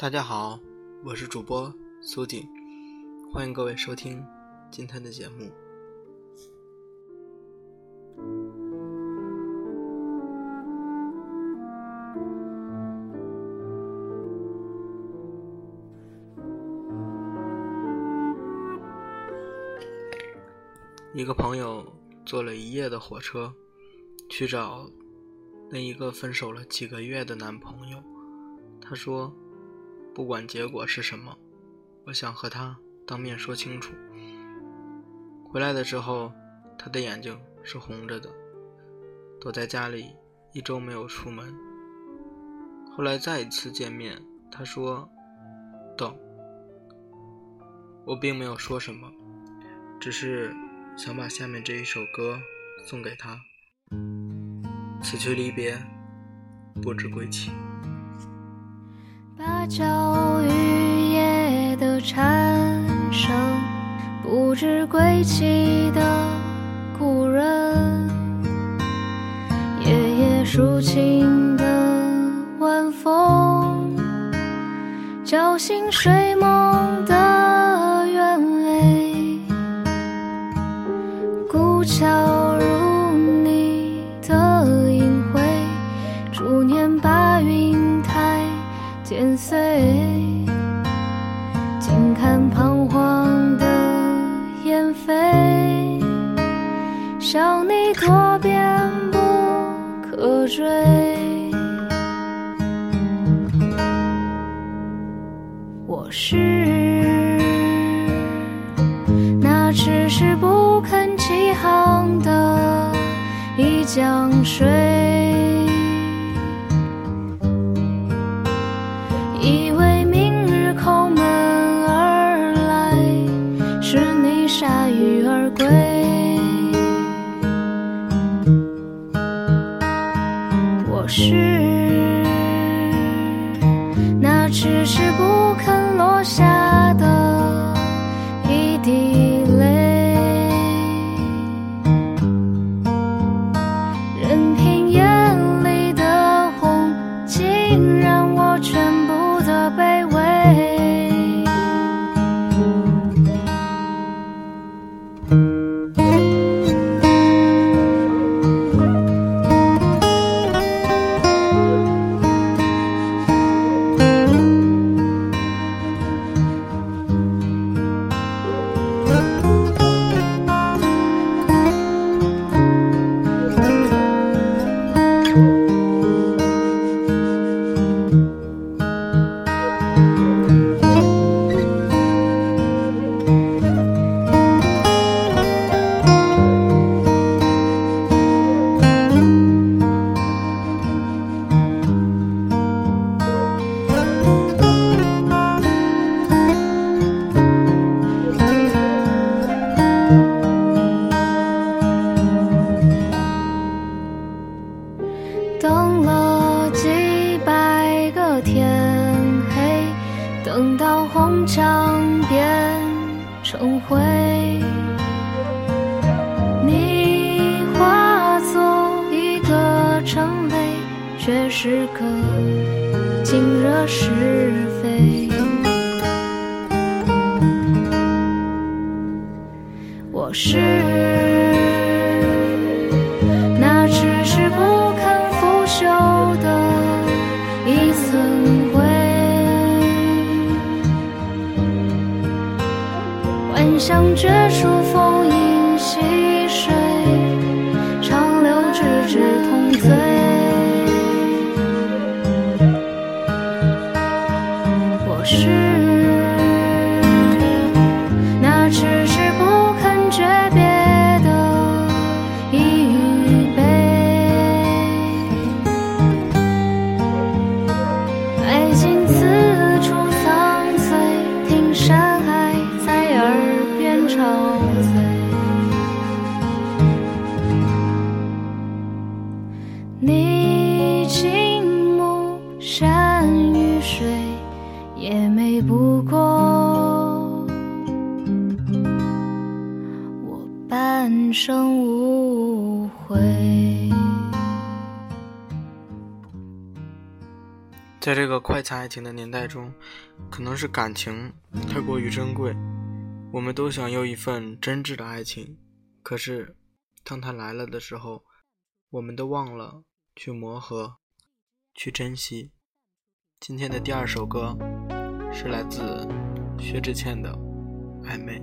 大家好，我是主播苏锦，欢迎各位收听今天的节目。一个朋友坐了一夜的火车，去找那一个分手了几个月的男朋友。他说。不管结果是什么，我想和他当面说清楚。回来的时候，他的眼睛是红着的，躲在家里一周没有出门。后来再一次见面，他说：“等。”我并没有说什么，只是想把下面这一首歌送给他。此去离别，不知归期。芭蕉雨夜的蝉声，不知归期的故人，夜夜抒情的晚风，叫醒睡梦的追。我是是等到红墙变成灰，你化作一个尘雷，却是个尽惹是非。我是。人生无悔。在这个快餐爱情的年代中可能是感情太过于珍贵我们都想要一份真挚的爱情可是当它来了的时候我们都忘了去磨合去珍惜。今天的第二首歌是来自薛之谦的暧昧。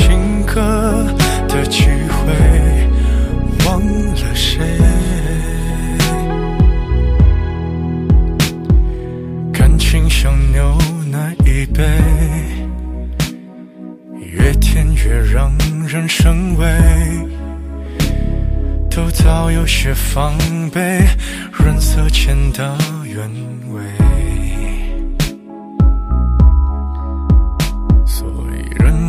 情歌的机会，忘了谁。感情像牛奶一杯，越甜越让人生畏，都早有些防备，润色前的原味。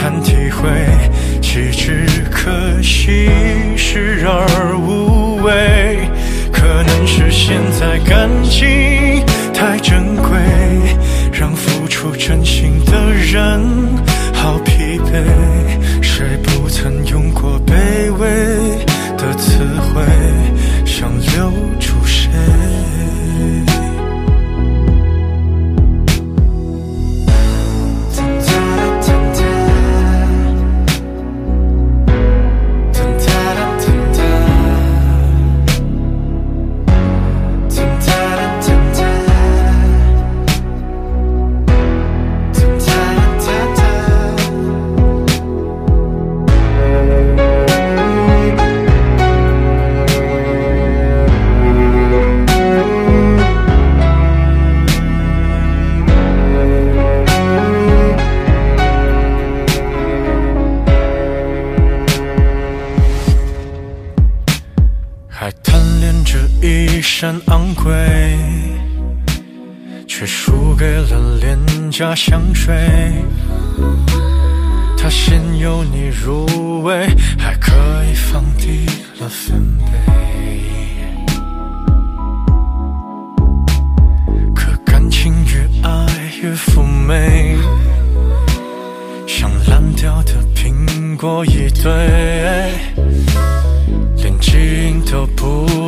谈体会，岂止可惜。一身昂贵，却输给了廉价香水。它先由你入味，还可以放低了分贝。可感情越爱越妩媚，像烂掉的苹果一堆。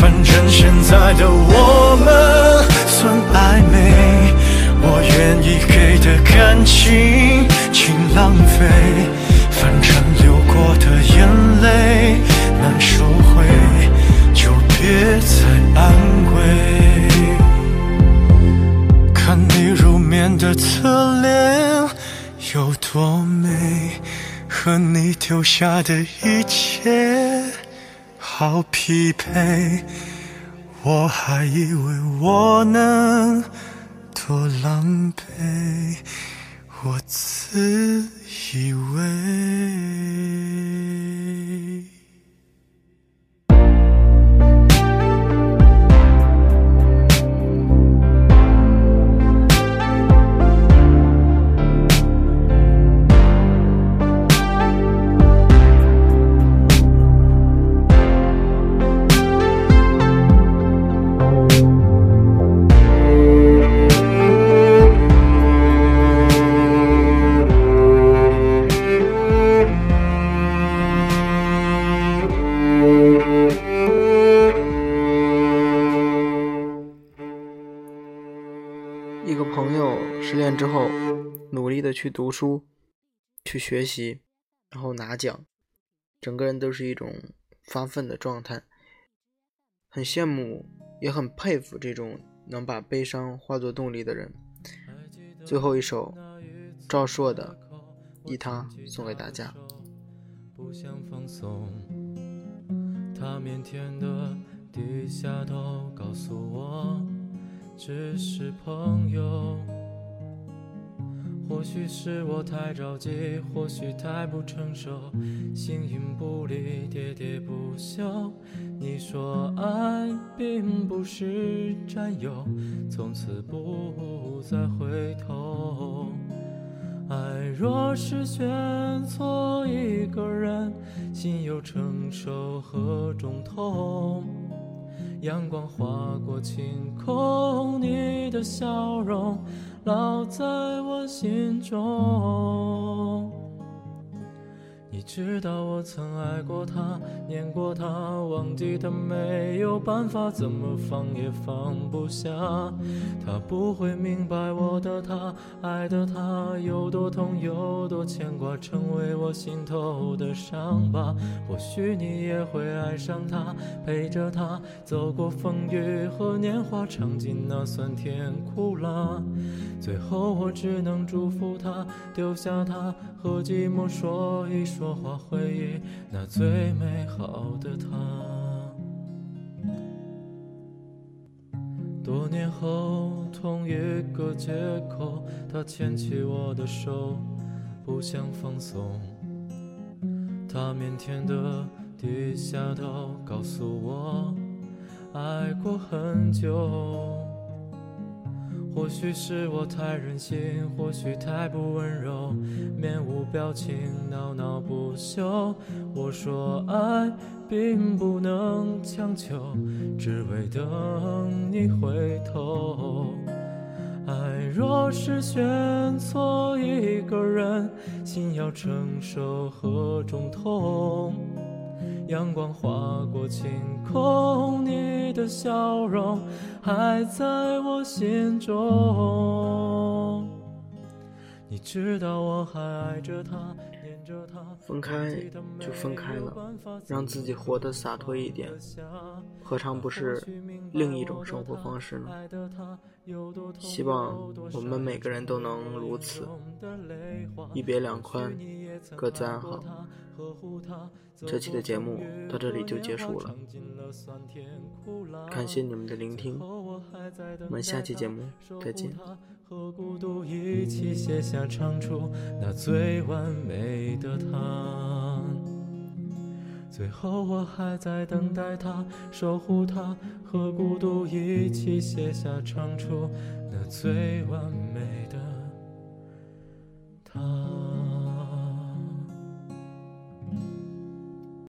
反正现在的我们算暧昧，我愿意给的感情请浪费。反正流过的眼泪难收回，就别再安慰。看你入眠的侧脸有多美，和你丢下的一切。好疲惫，我还以为我能多狼狈，我自以为。之后，努力的去读书，去学习，然后拿奖，整个人都是一种发奋的状态。很羡慕，也很佩服这种能把悲伤化作动力的人。最后一首，赵硕的《一他》送给大家。不想放松，他腼腆的低下头，告诉我只是朋友。或许是我太着急，或许太不成熟，形影不离，喋喋不休。你说爱并不是占有，从此不再回头。爱若是选错一个人，心又承受何种痛？阳光划过晴空，你的笑容。烙在我心中。你知道我曾爱过他，念过他，忘记他没有办法，怎么放也放不下。他不会明白我的他，爱的他有多痛，有多牵挂，成为我心头的伤疤。或许你也会爱上他，陪着他走过风雨和年华，尝尽那酸甜苦辣。最后我只能祝福他，丢下他和寂寞说一说。话回忆那最美好的他。多年后，同一个街口，他牵起我的手，不想放松。他腼腆的低下头，告诉我，爱过很久。或许是我太任性，或许太不温柔，面无表情，闹闹不休。我说爱并不能强求，只为等你回头。爱若是选错一个人，心要承受何种痛？阳光划过晴空，你的笑容还在我心中。你知道我还爱着他，分开就分开了，让自己活得洒脱一点，何尝不是另一种生活方式呢？希望我们每个人都能如此，一别两宽，各自安好。这期的节目到这里就结束了，感谢你们的聆听，我们下期节目再见。和孤独一起写下唱出那最完美的他，最后我还在等待他，守护他，和孤独一起写下唱出那最完。